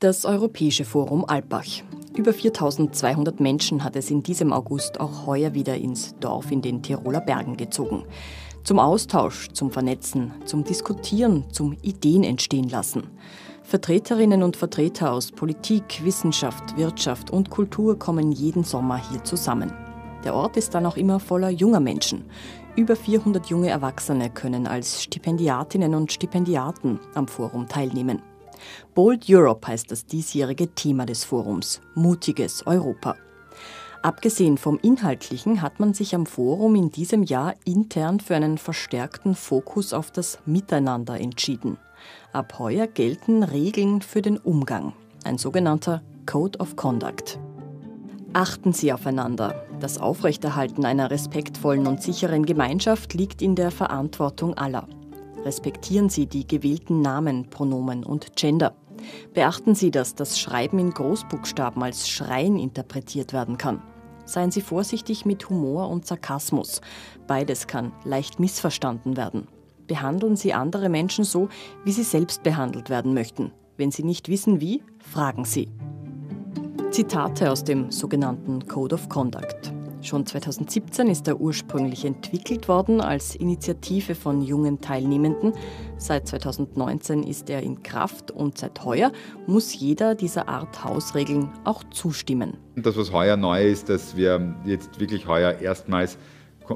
Das Europäische Forum Alpbach. Über 4200 Menschen hat es in diesem August auch heuer wieder ins Dorf in den Tiroler Bergen gezogen. Zum Austausch, zum Vernetzen, zum Diskutieren, zum Ideen entstehen lassen. Vertreterinnen und Vertreter aus Politik, Wissenschaft, Wirtschaft und Kultur kommen jeden Sommer hier zusammen. Der Ort ist dann auch immer voller junger Menschen. Über 400 junge Erwachsene können als Stipendiatinnen und Stipendiaten am Forum teilnehmen. Bold Europe heißt das diesjährige Thema des Forums. Mutiges Europa. Abgesehen vom Inhaltlichen hat man sich am Forum in diesem Jahr intern für einen verstärkten Fokus auf das Miteinander entschieden. Ab heuer gelten Regeln für den Umgang, ein sogenannter Code of Conduct. Achten Sie aufeinander. Das Aufrechterhalten einer respektvollen und sicheren Gemeinschaft liegt in der Verantwortung aller. Respektieren Sie die gewählten Namen, Pronomen und Gender. Beachten Sie, dass das Schreiben in Großbuchstaben als Schreien interpretiert werden kann. Seien Sie vorsichtig mit Humor und Sarkasmus. Beides kann leicht missverstanden werden. Behandeln Sie andere Menschen so, wie Sie selbst behandelt werden möchten. Wenn Sie nicht wissen wie, fragen Sie. Zitate aus dem sogenannten Code of Conduct. Schon 2017 ist er ursprünglich entwickelt worden als Initiative von jungen Teilnehmenden. Seit 2019 ist er in Kraft und seit heuer muss jeder dieser Art Hausregeln auch zustimmen. Das, was heuer neu ist, dass wir jetzt wirklich heuer erstmals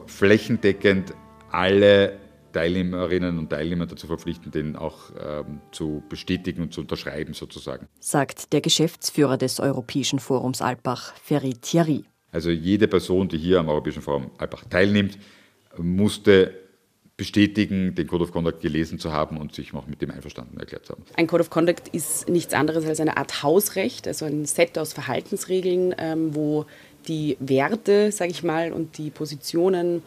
flächendeckend alle Teilnehmerinnen und Teilnehmer dazu verpflichten, den auch ähm, zu bestätigen und zu unterschreiben sozusagen. Sagt der Geschäftsführer des Europäischen Forums Alpbach, Ferry Thierry. Also jede Person, die hier am Europäischen Forum einfach teilnimmt, musste bestätigen, den Code of Conduct gelesen zu haben und sich auch mit dem einverstanden erklärt zu haben. Ein Code of Conduct ist nichts anderes als eine Art Hausrecht, also ein Set aus Verhaltensregeln, ähm, wo die Werte, sage ich mal, und die Positionen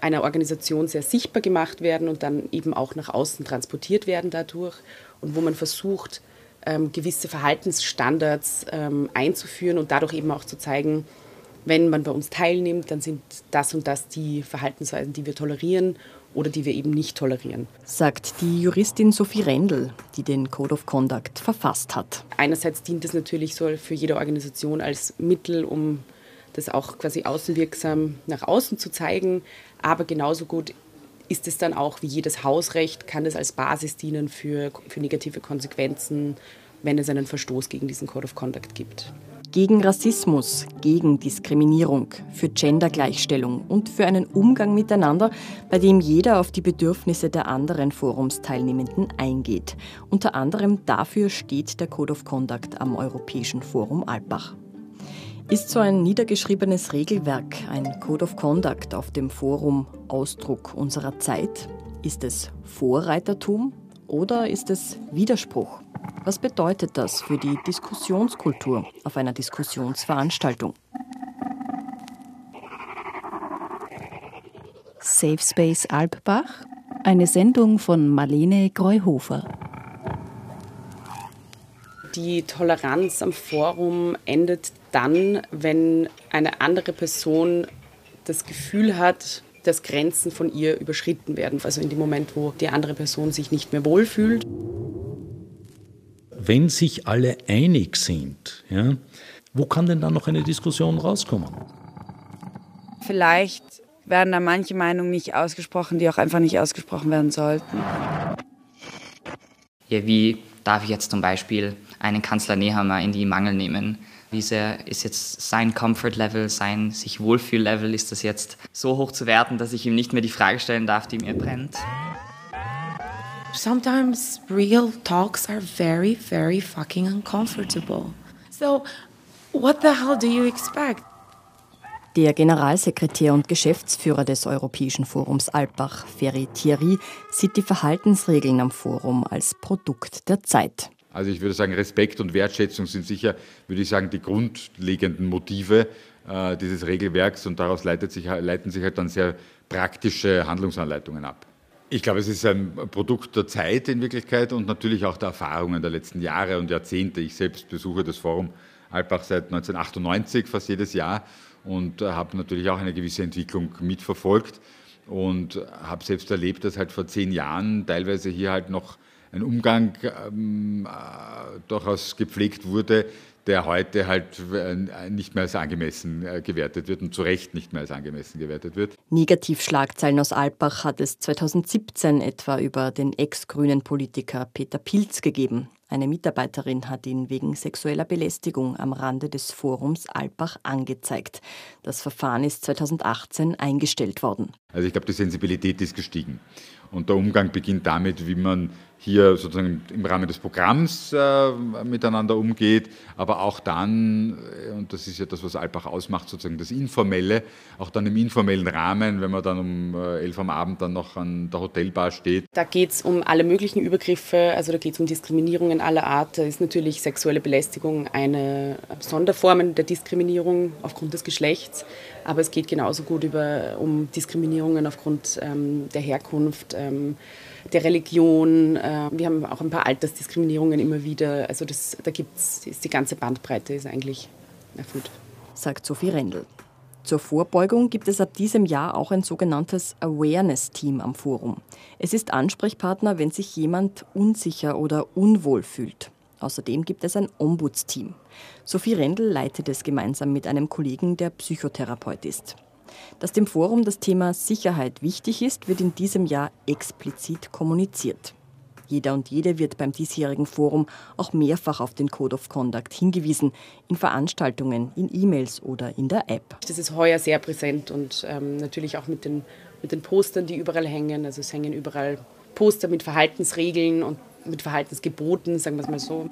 einer Organisation sehr sichtbar gemacht werden und dann eben auch nach außen transportiert werden dadurch und wo man versucht, ähm, gewisse Verhaltensstandards ähm, einzuführen und dadurch eben auch zu zeigen, wenn man bei uns teilnimmt, dann sind das und das die Verhaltensweisen, die wir tolerieren oder die wir eben nicht tolerieren. Sagt die Juristin Sophie Rendel, die den Code of Conduct verfasst hat. Einerseits dient es natürlich so für jede Organisation als Mittel, um das auch quasi außenwirksam nach außen zu zeigen, aber genauso gut ist es dann auch wie jedes Hausrecht, kann es als Basis dienen für, für negative Konsequenzen, wenn es einen Verstoß gegen diesen Code of Conduct gibt gegen Rassismus, gegen Diskriminierung, für Gendergleichstellung und für einen Umgang miteinander, bei dem jeder auf die Bedürfnisse der anderen Forumsteilnehmenden eingeht. Unter anderem dafür steht der Code of Conduct am Europäischen Forum Alpbach. Ist so ein niedergeschriebenes Regelwerk, ein Code of Conduct auf dem Forum Ausdruck unserer Zeit? Ist es Vorreitertum oder ist es Widerspruch? Was bedeutet das für die Diskussionskultur auf einer Diskussionsveranstaltung? Safe Space Alpbach, eine Sendung von Marlene Greuhofer. Die Toleranz am Forum endet dann, wenn eine andere Person das Gefühl hat, dass Grenzen von ihr überschritten werden. Also in dem Moment, wo die andere Person sich nicht mehr wohlfühlt wenn sich alle einig sind, ja, wo kann denn dann noch eine Diskussion rauskommen? Vielleicht werden da manche Meinungen nicht ausgesprochen, die auch einfach nicht ausgesprochen werden sollten. Ja, wie darf ich jetzt zum Beispiel einen Kanzler Nehammer in die Mangel nehmen? Wie sehr ist jetzt sein Comfort-Level, sein sich Wohlfühl-Level, ist das jetzt so hoch zu werten, dass ich ihm nicht mehr die Frage stellen darf, die mir brennt? Sometimes real talks are very, very fucking uncomfortable. So, what the hell do you expect? Der Generalsekretär und Geschäftsführer des Europäischen Forums Alpbach, Ferry Thierry, sieht die Verhaltensregeln am Forum als Produkt der Zeit. Also ich würde sagen, Respekt und Wertschätzung sind sicher, würde ich sagen, die grundlegenden Motive äh, dieses Regelwerks und daraus sich, leiten sich halt dann sehr praktische Handlungsanleitungen ab. Ich glaube, es ist ein Produkt der Zeit in Wirklichkeit und natürlich auch der Erfahrungen der letzten Jahre und Jahrzehnte. Ich selbst besuche das Forum Alpbach seit 1998 fast jedes Jahr und habe natürlich auch eine gewisse Entwicklung mitverfolgt und habe selbst erlebt, dass halt vor zehn Jahren teilweise hier halt noch ein Umgang ähm, äh, durchaus gepflegt wurde, der heute halt äh, nicht mehr als angemessen äh, gewertet wird und zu Recht nicht mehr als angemessen gewertet wird. Negativschlagzeilen aus Alpbach hat es 2017 etwa über den ex-grünen Politiker Peter Pilz gegeben. Eine Mitarbeiterin hat ihn wegen sexueller Belästigung am Rande des Forums Alpbach angezeigt. Das Verfahren ist 2018 eingestellt worden. Also ich glaube, die Sensibilität ist gestiegen. Und der Umgang beginnt damit, wie man hier sozusagen im Rahmen des Programms äh, miteinander umgeht, aber auch dann, äh, und das ist ja das, was Alpbach ausmacht, sozusagen das Informelle, auch dann im informellen Rahmen, wenn man dann um äh, elf am Abend dann noch an der Hotelbar steht. Da geht es um alle möglichen Übergriffe, also da geht es um Diskriminierungen aller Art. Da ist natürlich sexuelle Belästigung eine Sonderform der Diskriminierung aufgrund des Geschlechts, aber es geht genauso gut über, um Diskriminierungen aufgrund ähm, der Herkunft. Ähm, der Religion. Äh, wir haben auch ein paar Altersdiskriminierungen immer wieder. Also das, da gibt's, die ganze Bandbreite ist eigentlich erfüllt. Sagt Sophie Rendel. Zur Vorbeugung gibt es ab diesem Jahr auch ein sogenanntes Awareness-Team am Forum. Es ist Ansprechpartner, wenn sich jemand unsicher oder unwohl fühlt. Außerdem gibt es ein Ombudsteam. Sophie Rendel leitet es gemeinsam mit einem Kollegen, der Psychotherapeut ist. Dass dem Forum das Thema Sicherheit wichtig ist, wird in diesem Jahr explizit kommuniziert. Jeder und jede wird beim diesjährigen Forum auch mehrfach auf den Code of Conduct hingewiesen, in Veranstaltungen, in E-Mails oder in der App. Das ist heuer sehr präsent und ähm, natürlich auch mit den, mit den Postern, die überall hängen. Also es hängen überall Poster mit Verhaltensregeln und mit Verhaltensgeboten, sagen wir es mal so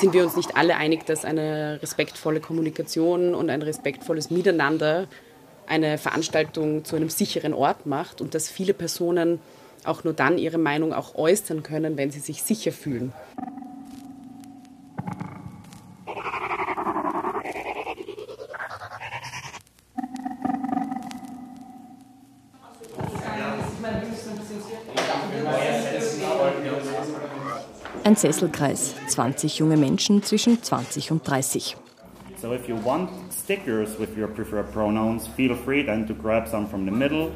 sind wir uns nicht alle einig, dass eine respektvolle Kommunikation und ein respektvolles Miteinander eine Veranstaltung zu einem sicheren Ort macht und dass viele Personen auch nur dann ihre Meinung auch äußern können, wenn sie sich sicher fühlen. Ein Sesselkreis, 20 junge Menschen zwischen 20 und 30. So if you want stickers with your preferred pronouns, feel free then to grab some from the middle.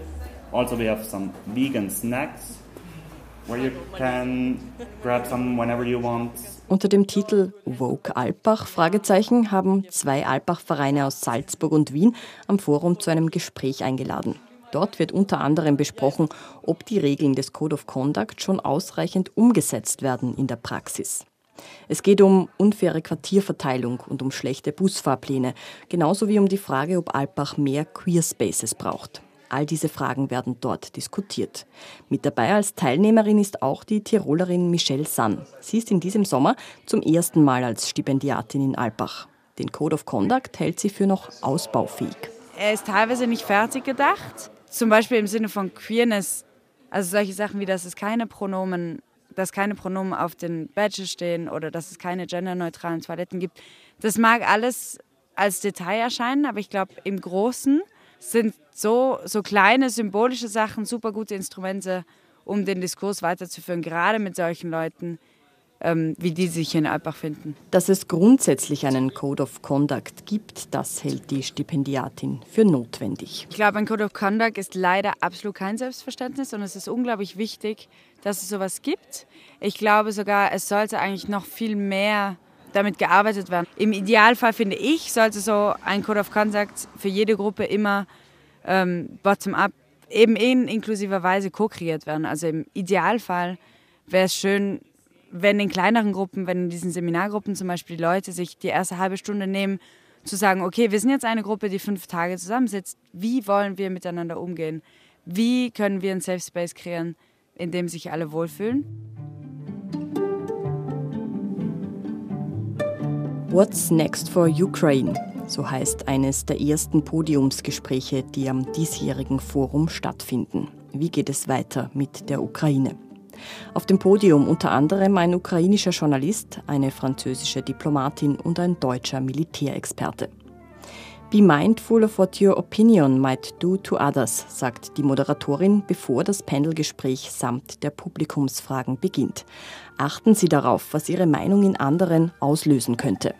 Also we have some vegan snacks where you can grab some whenever you want. Unter dem Titel Woke Alpbach Fragezeichen haben zwei Alpbach-Vereine aus Salzburg und Wien am Forum zu einem Gespräch eingeladen. Dort wird unter anderem besprochen, ob die Regeln des Code of Conduct schon ausreichend umgesetzt werden in der Praxis. Es geht um unfaire Quartierverteilung und um schlechte Busfahrpläne, genauso wie um die Frage, ob Alpbach mehr Queer Spaces braucht. All diese Fragen werden dort diskutiert. Mit dabei als Teilnehmerin ist auch die Tirolerin Michelle Sann. Sie ist in diesem Sommer zum ersten Mal als Stipendiatin in Alpbach. Den Code of Conduct hält sie für noch ausbaufähig. Er ist teilweise nicht fertig gedacht. Zum Beispiel im Sinne von Queerness, also solche Sachen wie, dass es keine Pronomen, dass keine Pronomen auf den Badges stehen oder dass es keine genderneutralen Toiletten gibt. Das mag alles als Detail erscheinen, aber ich glaube, im Großen sind so, so kleine symbolische Sachen super gute Instrumente, um den Diskurs weiterzuführen, gerade mit solchen Leuten, wie die sich in Alpbach finden. Dass es grundsätzlich einen Code of Conduct gibt, das hält die Stipendiatin für notwendig. Ich glaube, ein Code of Conduct ist leider absolut kein Selbstverständnis und es ist unglaublich wichtig, dass es sowas gibt. Ich glaube sogar, es sollte eigentlich noch viel mehr damit gearbeitet werden. Im Idealfall finde ich, sollte so ein Code of Conduct für jede Gruppe immer ähm, bottom-up, eben in inklusiver Weise co-kreiert werden. Also im Idealfall wäre es schön, wenn in kleineren Gruppen, wenn in diesen Seminargruppen zum Beispiel die Leute sich die erste halbe Stunde nehmen, zu sagen, okay, wir sind jetzt eine Gruppe, die fünf Tage zusammensitzt, wie wollen wir miteinander umgehen? Wie können wir einen Safe Space kreieren, in dem sich alle wohlfühlen? What's Next for Ukraine? So heißt eines der ersten Podiumsgespräche, die am diesjährigen Forum stattfinden. Wie geht es weiter mit der Ukraine? Auf dem Podium unter anderem ein ukrainischer Journalist, eine französische Diplomatin und ein deutscher Militärexperte. Be mindful of what your opinion might do to others, sagt die Moderatorin, bevor das Panelgespräch samt der Publikumsfragen beginnt. Achten Sie darauf, was Ihre Meinung in anderen auslösen könnte.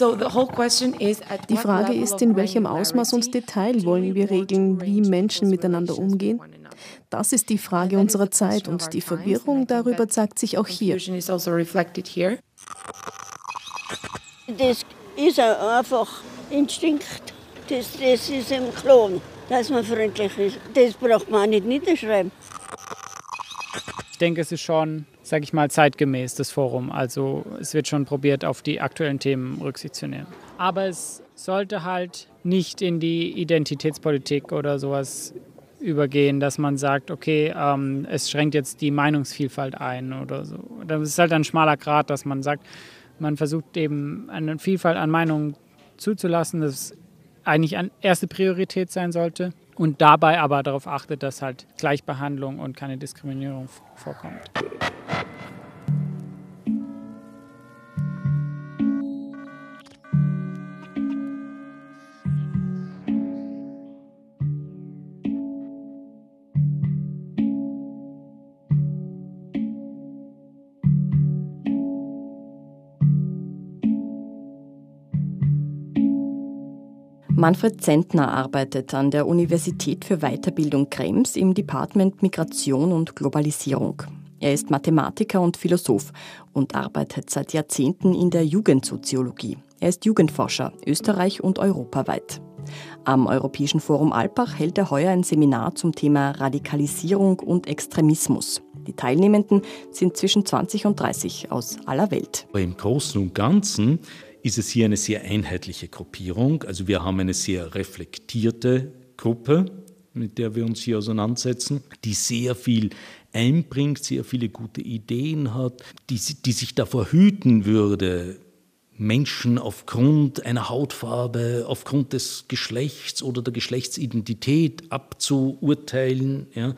Die Frage ist, in welchem Ausmaß und Detail wollen wir regeln, wie Menschen miteinander umgehen? Das ist die Frage unserer Zeit und die Verwirrung darüber zeigt sich auch hier. Also das ist einfach Instinkt. Das, das ist im Klon, dass man freundlich ist. Das braucht man nicht niederschreiben. Ich denke, es ist schon, sage ich mal, zeitgemäß, das Forum. Also es wird schon probiert, auf die aktuellen Themen Rücksicht zu nehmen. Aber es sollte halt nicht in die Identitätspolitik oder sowas übergehen, dass man sagt, okay, ähm, es schränkt jetzt die Meinungsvielfalt ein oder so. Das ist halt ein schmaler Grad, dass man sagt, man versucht eben eine Vielfalt an Meinungen zuzulassen, das eigentlich eine erste Priorität sein sollte und dabei aber darauf achtet, dass halt Gleichbehandlung und keine Diskriminierung vorkommt. Manfred Zentner arbeitet an der Universität für Weiterbildung Krems im Department Migration und Globalisierung. Er ist Mathematiker und Philosoph und arbeitet seit Jahrzehnten in der Jugendsoziologie. Er ist Jugendforscher, österreich- und europaweit. Am Europäischen Forum Alpbach hält er heuer ein Seminar zum Thema Radikalisierung und Extremismus. Die Teilnehmenden sind zwischen 20 und 30 aus aller Welt. Im Großen und Ganzen ist es hier eine sehr einheitliche Gruppierung. Also wir haben eine sehr reflektierte Gruppe, mit der wir uns hier auseinandersetzen, die sehr viel einbringt, sehr viele gute Ideen hat, die, die sich davor hüten würde, Menschen aufgrund einer Hautfarbe, aufgrund des Geschlechts oder der Geschlechtsidentität abzuurteilen. Ja.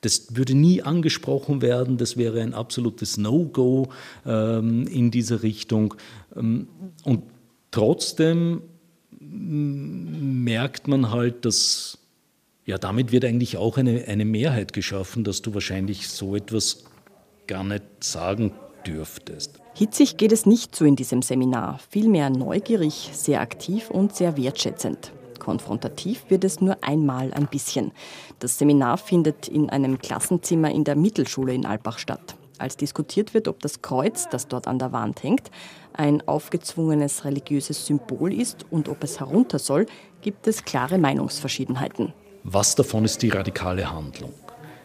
Das würde nie angesprochen werden, das wäre ein absolutes No-Go ähm, in dieser Richtung. Ähm, und trotzdem merkt man halt, dass ja, damit wird eigentlich auch eine, eine Mehrheit geschaffen, dass du wahrscheinlich so etwas gar nicht sagen dürftest. Hitzig geht es nicht so in diesem Seminar, vielmehr neugierig, sehr aktiv und sehr wertschätzend. Konfrontativ wird es nur einmal ein bisschen. Das Seminar findet in einem Klassenzimmer in der Mittelschule in Albach statt. Als diskutiert wird, ob das Kreuz, das dort an der Wand hängt, ein aufgezwungenes religiöses Symbol ist und ob es herunter soll, gibt es klare Meinungsverschiedenheiten. Was davon ist die radikale Handlung?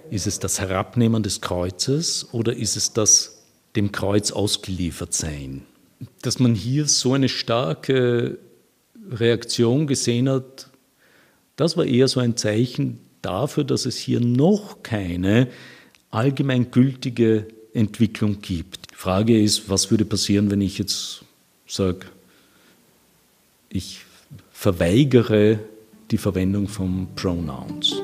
Ist es das Herabnehmen des Kreuzes oder ist es das dem Kreuz ausgeliefert sein. Dass man hier so eine starke Reaktion gesehen hat, das war eher so ein Zeichen dafür, dass es hier noch keine allgemeingültige Entwicklung gibt. Die Frage ist, was würde passieren, wenn ich jetzt sage, ich verweigere die Verwendung von Pronouns.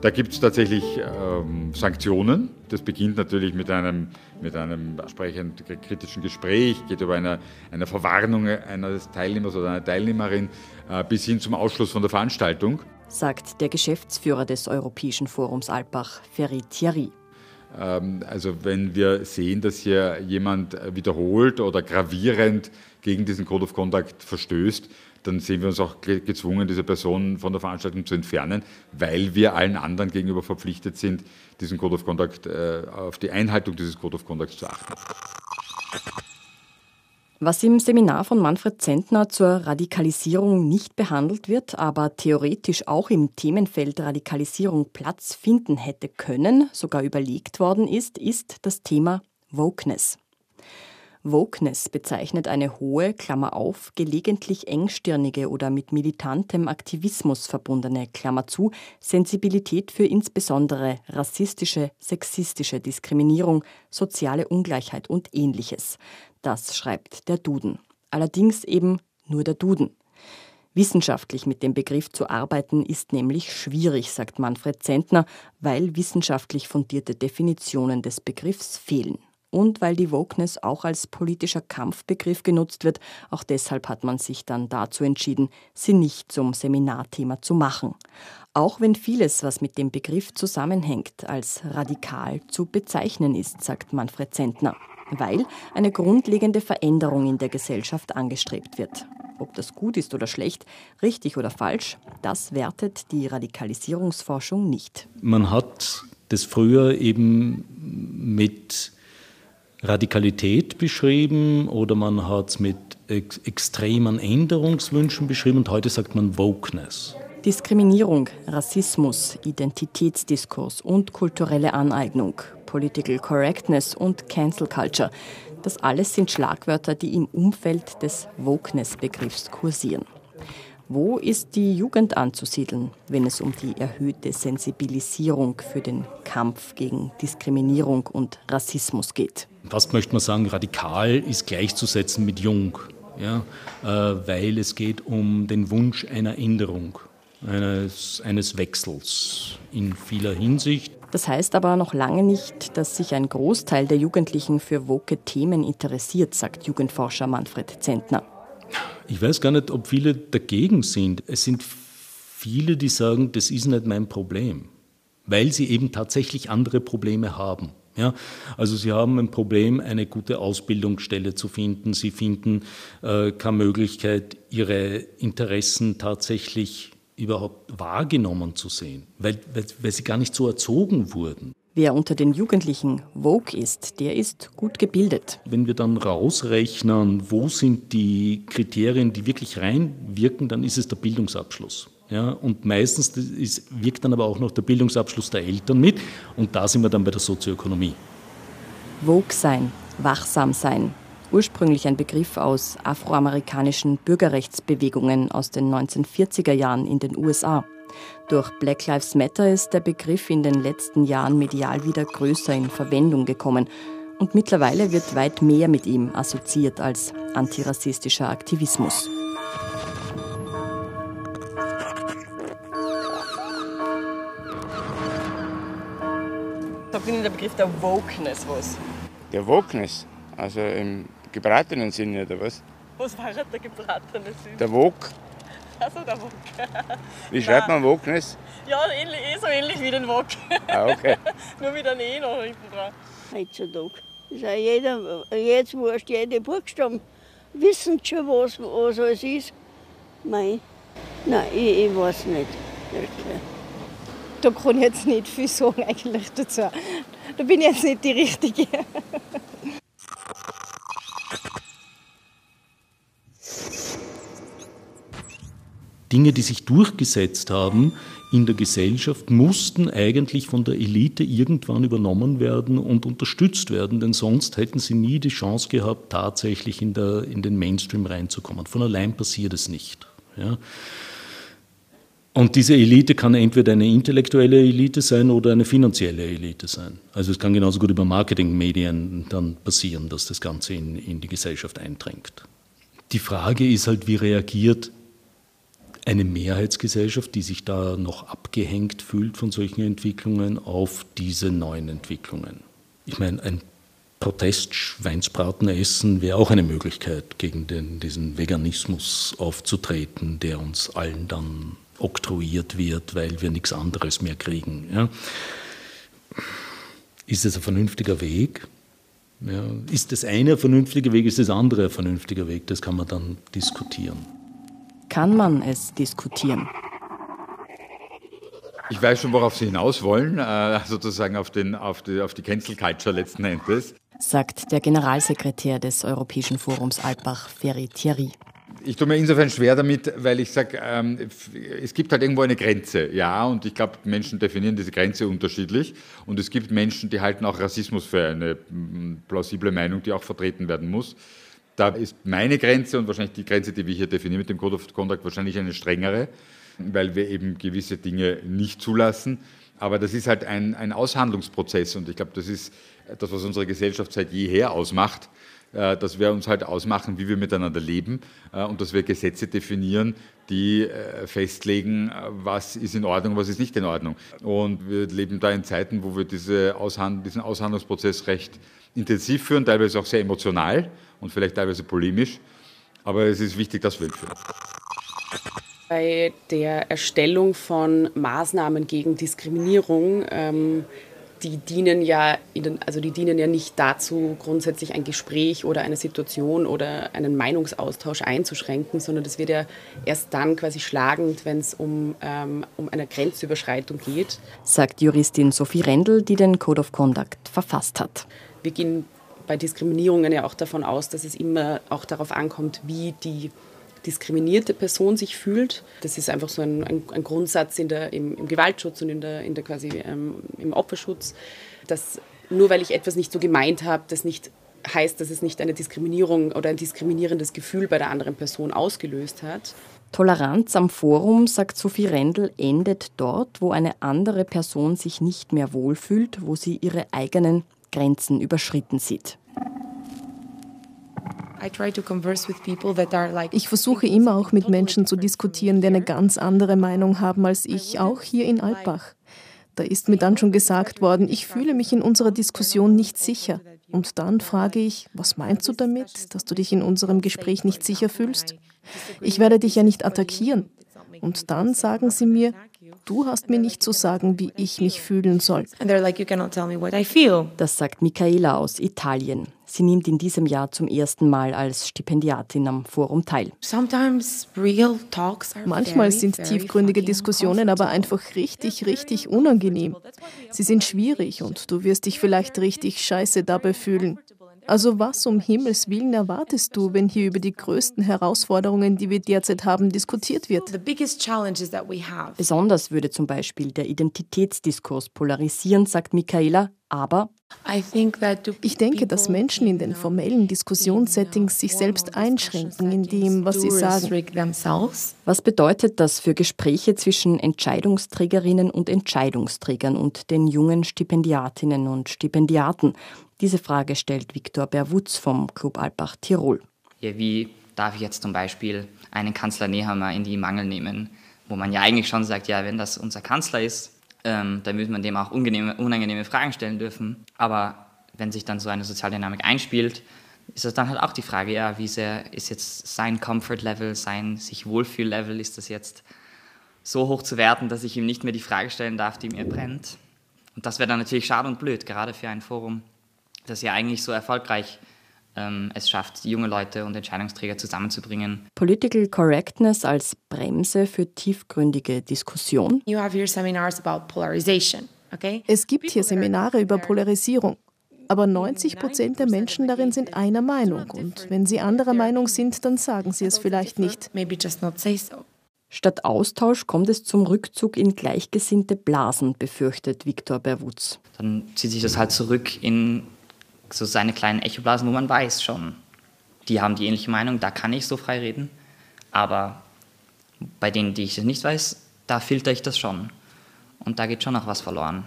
Da gibt es tatsächlich ähm, Sanktionen. Das beginnt natürlich mit einem, mit einem entsprechend kritischen Gespräch, geht über eine, eine Verwarnung eines Teilnehmers oder einer Teilnehmerin äh, bis hin zum Ausschluss von der Veranstaltung. Sagt der Geschäftsführer des Europäischen Forums Alpbach, Ferry Thierry. Ähm, also wenn wir sehen, dass hier jemand wiederholt oder gravierend gegen diesen Code of Conduct verstößt, dann sehen wir uns auch gezwungen, diese Person von der Veranstaltung zu entfernen, weil wir allen anderen gegenüber verpflichtet sind, diesen Code of Conduct, äh, auf die Einhaltung dieses Code of Conduct zu achten. Was im Seminar von Manfred Zentner zur Radikalisierung nicht behandelt wird, aber theoretisch auch im Themenfeld Radikalisierung Platz finden hätte können, sogar überlegt worden ist, ist das Thema Wokeness. Wokeness bezeichnet eine hohe, Klammer auf, gelegentlich engstirnige oder mit militantem Aktivismus verbundene, Klammer zu, Sensibilität für insbesondere rassistische, sexistische Diskriminierung, soziale Ungleichheit und ähnliches. Das schreibt der Duden. Allerdings eben nur der Duden. Wissenschaftlich mit dem Begriff zu arbeiten ist nämlich schwierig, sagt Manfred Zentner, weil wissenschaftlich fundierte Definitionen des Begriffs fehlen. Und weil die Wokeness auch als politischer Kampfbegriff genutzt wird, auch deshalb hat man sich dann dazu entschieden, sie nicht zum Seminarthema zu machen. Auch wenn vieles, was mit dem Begriff zusammenhängt, als radikal zu bezeichnen ist, sagt Manfred Zentner, weil eine grundlegende Veränderung in der Gesellschaft angestrebt wird. Ob das gut ist oder schlecht, richtig oder falsch, das wertet die Radikalisierungsforschung nicht. Man hat das früher eben mit Radikalität beschrieben oder man hat es mit ex extremen Änderungswünschen beschrieben und heute sagt man Wokeness. Diskriminierung, Rassismus, Identitätsdiskurs und kulturelle Aneignung, Political Correctness und Cancel Culture. Das alles sind Schlagwörter, die im Umfeld des Wokeness-Begriffs kursieren. Wo ist die Jugend anzusiedeln, wenn es um die erhöhte Sensibilisierung für den Kampf gegen Diskriminierung und Rassismus geht? Fast möchte man sagen, radikal ist gleichzusetzen mit jung, ja, äh, weil es geht um den Wunsch einer Änderung, eines, eines Wechsels in vieler Hinsicht. Das heißt aber noch lange nicht, dass sich ein Großteil der Jugendlichen für woke Themen interessiert, sagt Jugendforscher Manfred Zentner. Ich weiß gar nicht, ob viele dagegen sind. Es sind viele, die sagen, das ist nicht mein Problem, weil sie eben tatsächlich andere Probleme haben. Ja, also sie haben ein Problem, eine gute Ausbildungsstelle zu finden. Sie finden äh, keine Möglichkeit, ihre Interessen tatsächlich überhaupt wahrgenommen zu sehen, weil, weil, weil sie gar nicht so erzogen wurden. Wer unter den Jugendlichen Vogue ist, der ist gut gebildet. Wenn wir dann rausrechnen, wo sind die Kriterien, die wirklich reinwirken, dann ist es der Bildungsabschluss. Ja, und meistens ist, wirkt dann aber auch noch der Bildungsabschluss der Eltern mit. Und da sind wir dann bei der Sozioökonomie. Vogue sein, wachsam sein. Ursprünglich ein Begriff aus afroamerikanischen Bürgerrechtsbewegungen aus den 1940er Jahren in den USA. Durch Black Lives Matter ist der Begriff in den letzten Jahren medial wieder größer in Verwendung gekommen und mittlerweile wird weit mehr mit ihm assoziiert als antirassistischer Aktivismus. Sagt Ihnen der Begriff der Wokeness was? Der Wokeness? Also im gebratenen Sinne oder was? Was war der gebratene Sinn? Der Wok. Also der Wok. Wie schreibt man Wokeness? Ja, ähnlich, eh so ähnlich wie den Wok. Ah, okay. Nur mit einem E noch hinten dran. Heutzutage ist jeder, jetzt wurscht, jede Buchstaben wissen schon, was, was alles ist. Nein, nein ich, ich weiß nicht. Da kann ich jetzt nicht viel sagen eigentlich dazu. Da bin ich jetzt nicht die Richtige. Dinge, die sich durchgesetzt haben in der Gesellschaft, mussten eigentlich von der Elite irgendwann übernommen werden und unterstützt werden, denn sonst hätten sie nie die Chance gehabt, tatsächlich in, der, in den Mainstream reinzukommen. Von allein passiert es nicht. Ja. Und diese Elite kann entweder eine intellektuelle Elite sein oder eine finanzielle Elite sein. Also es kann genauso gut über Marketingmedien dann passieren, dass das Ganze in, in die Gesellschaft eindringt. Die Frage ist halt, wie reagiert eine Mehrheitsgesellschaft, die sich da noch abgehängt fühlt von solchen Entwicklungen, auf diese neuen Entwicklungen. Ich meine, ein Protestschweinsbraten essen wäre auch eine Möglichkeit, gegen den, diesen Veganismus aufzutreten, der uns allen dann oktroyiert wird, weil wir nichts anderes mehr kriegen. Ja. Ist das ein vernünftiger Weg? Ja. Ist das eine ein vernünftiger Weg, ist das andere ein vernünftiger Weg? Das kann man dann diskutieren kann man es diskutieren. Ich weiß schon, worauf Sie hinaus wollen, äh, sozusagen auf, den, auf, die, auf die Cancel Culture letzten Endes. Sagt der Generalsekretär des Europäischen Forums Alpbach, Ferry Thierry. Ich tue mir insofern schwer damit, weil ich sage, ähm, es gibt halt irgendwo eine Grenze, ja, und ich glaube, Menschen definieren diese Grenze unterschiedlich. Und es gibt Menschen, die halten auch Rassismus für eine plausible Meinung, die auch vertreten werden muss. Da ist meine Grenze und wahrscheinlich die Grenze, die wir hier definieren mit dem Code of Conduct, wahrscheinlich eine strengere, weil wir eben gewisse Dinge nicht zulassen. Aber das ist halt ein, ein Aushandlungsprozess und ich glaube, das ist das, was unsere Gesellschaft seit jeher ausmacht, äh, dass wir uns halt ausmachen, wie wir miteinander leben äh, und dass wir Gesetze definieren, die äh, festlegen, was ist in Ordnung, was ist nicht in Ordnung. Und wir leben da in Zeiten, wo wir diese Aushand diesen Aushandlungsprozess recht intensiv führen, teilweise auch sehr emotional und vielleicht teilweise polemisch. Aber es ist wichtig, dass wir ihn führen. Bei der Erstellung von Maßnahmen gegen Diskriminierung ähm, die dienen ja, also die dienen ja nicht dazu, grundsätzlich ein Gespräch oder eine Situation oder einen Meinungsaustausch einzuschränken, sondern das wird ja erst dann quasi schlagend, wenn es um, ähm, um eine Grenzüberschreitung geht. Sagt Juristin Sophie Rendel, die den Code of Conduct verfasst hat. Wir gehen bei Diskriminierungen ja auch davon aus, dass es immer auch darauf ankommt, wie die diskriminierte Person sich fühlt. Das ist einfach so ein, ein, ein Grundsatz in der, im, im, Gewaltschutz und in der, in der quasi ähm, im Opferschutz, dass nur weil ich etwas nicht so gemeint habe, das nicht heißt, dass es nicht eine Diskriminierung oder ein diskriminierendes Gefühl bei der anderen Person ausgelöst hat. Toleranz am Forum, sagt Sophie Rendel, endet dort, wo eine andere Person sich nicht mehr wohlfühlt, wo sie ihre eigenen Grenzen überschritten sieht. Ich versuche immer auch mit Menschen zu diskutieren, die eine ganz andere Meinung haben als ich, auch hier in Altbach. Da ist mir dann schon gesagt worden, ich fühle mich in unserer Diskussion nicht sicher. Und dann frage ich, was meinst du damit, dass du dich in unserem Gespräch nicht sicher fühlst? Ich werde dich ja nicht attackieren. Und dann sagen sie mir, du hast mir nicht zu sagen, wie ich mich fühlen soll. Das sagt Michaela aus Italien. Sie nimmt in diesem Jahr zum ersten Mal als Stipendiatin am Forum teil. Manchmal sind tiefgründige Diskussionen aber einfach richtig, richtig unangenehm. Sie sind schwierig und du wirst dich vielleicht richtig scheiße dabei fühlen. Also was um Himmels willen erwartest du, wenn hier über die größten Herausforderungen, die wir derzeit haben, diskutiert wird? Besonders würde zum Beispiel der Identitätsdiskurs polarisieren, sagt Michaela, aber ich denke, dass Menschen in den formellen Diskussionssettings sich selbst einschränken in dem, was sie sagen. Was bedeutet das für Gespräche zwischen Entscheidungsträgerinnen und Entscheidungsträgern und den jungen Stipendiatinnen und Stipendiaten? Diese Frage stellt Viktor Berwutz vom Club Alpbach Tirol. Ja, wie darf ich jetzt zum Beispiel einen Kanzler Nehammer in die Mangel nehmen, wo man ja eigentlich schon sagt, ja, wenn das unser Kanzler ist, ähm, dann würde man dem auch unangenehme, Fragen stellen dürfen. Aber wenn sich dann so eine Sozialdynamik einspielt, ist das dann halt auch die Frage, ja, wie sehr ist jetzt sein Comfort-Level, sein sich Wohlfühl-Level, ist das jetzt so hoch zu werten, dass ich ihm nicht mehr die Frage stellen darf, die mir brennt. Und das wäre dann natürlich schade und blöd, gerade für ein Forum, das ja eigentlich so erfolgreich ähm, es schafft, junge Leute und Entscheidungsträger zusammenzubringen. Political Correctness als Bremse für tiefgründige Diskussion. Es gibt hier Seminare über Polarisierung. Aber 90 Prozent der Menschen darin sind einer Meinung. Und wenn sie anderer Meinung sind, dann sagen sie es vielleicht nicht. Statt Austausch kommt es zum Rückzug in gleichgesinnte Blasen, befürchtet Viktor Berwutz. Dann zieht sich das halt zurück in so seine kleinen Echoblasen, wo man weiß schon, die haben die ähnliche Meinung, da kann ich so frei reden. Aber bei denen, die ich nicht weiß, da filter ich das schon. Und da geht schon noch was verloren.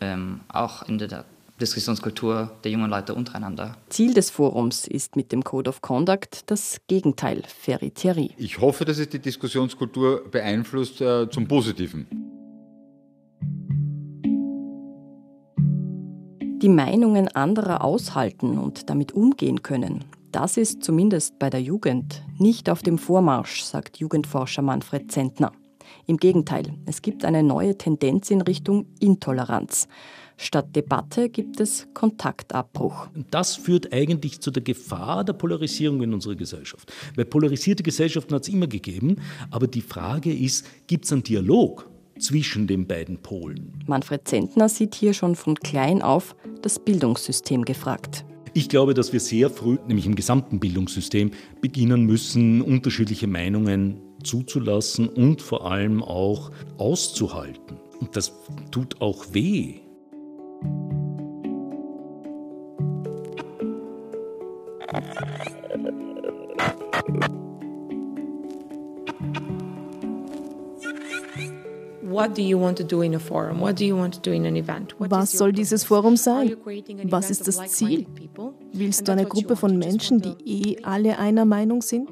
Ähm, auch in der Diskussionskultur der jungen Leute untereinander. Ziel des Forums ist mit dem Code of Conduct das Gegenteil, Ferriteri. Ich hoffe, dass es die Diskussionskultur beeinflusst äh, zum Positiven. Die Meinungen anderer aushalten und damit umgehen können. Das ist zumindest bei der Jugend nicht auf dem Vormarsch, sagt Jugendforscher Manfred Zentner. Im Gegenteil, es gibt eine neue Tendenz in Richtung Intoleranz. Statt Debatte gibt es Kontaktabbruch. Das führt eigentlich zu der Gefahr der Polarisierung in unserer Gesellschaft. Weil polarisierte Gesellschaften hat es immer gegeben, aber die Frage ist, gibt es einen Dialog? Zwischen den beiden Polen. Manfred Zentner sieht hier schon von klein auf das Bildungssystem gefragt. Ich glaube, dass wir sehr früh, nämlich im gesamten Bildungssystem, beginnen müssen, unterschiedliche Meinungen zuzulassen und vor allem auch auszuhalten. Und das tut auch weh. Was soll dieses Forum sein? Was ist das Ziel? Willst du eine Gruppe von Menschen, die eh alle einer Meinung sind?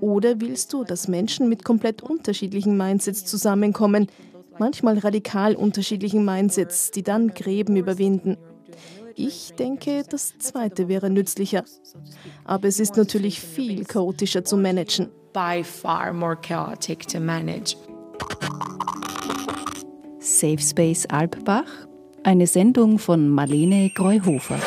Oder willst du, dass Menschen mit komplett unterschiedlichen Mindsets zusammenkommen, manchmal radikal unterschiedlichen Mindsets, die dann Gräben überwinden? Ich denke, das zweite wäre nützlicher. Aber es ist natürlich viel chaotischer zu managen. By far more chaotic to manage. Safe Space Alpbach, eine Sendung von Marlene Greuhofer.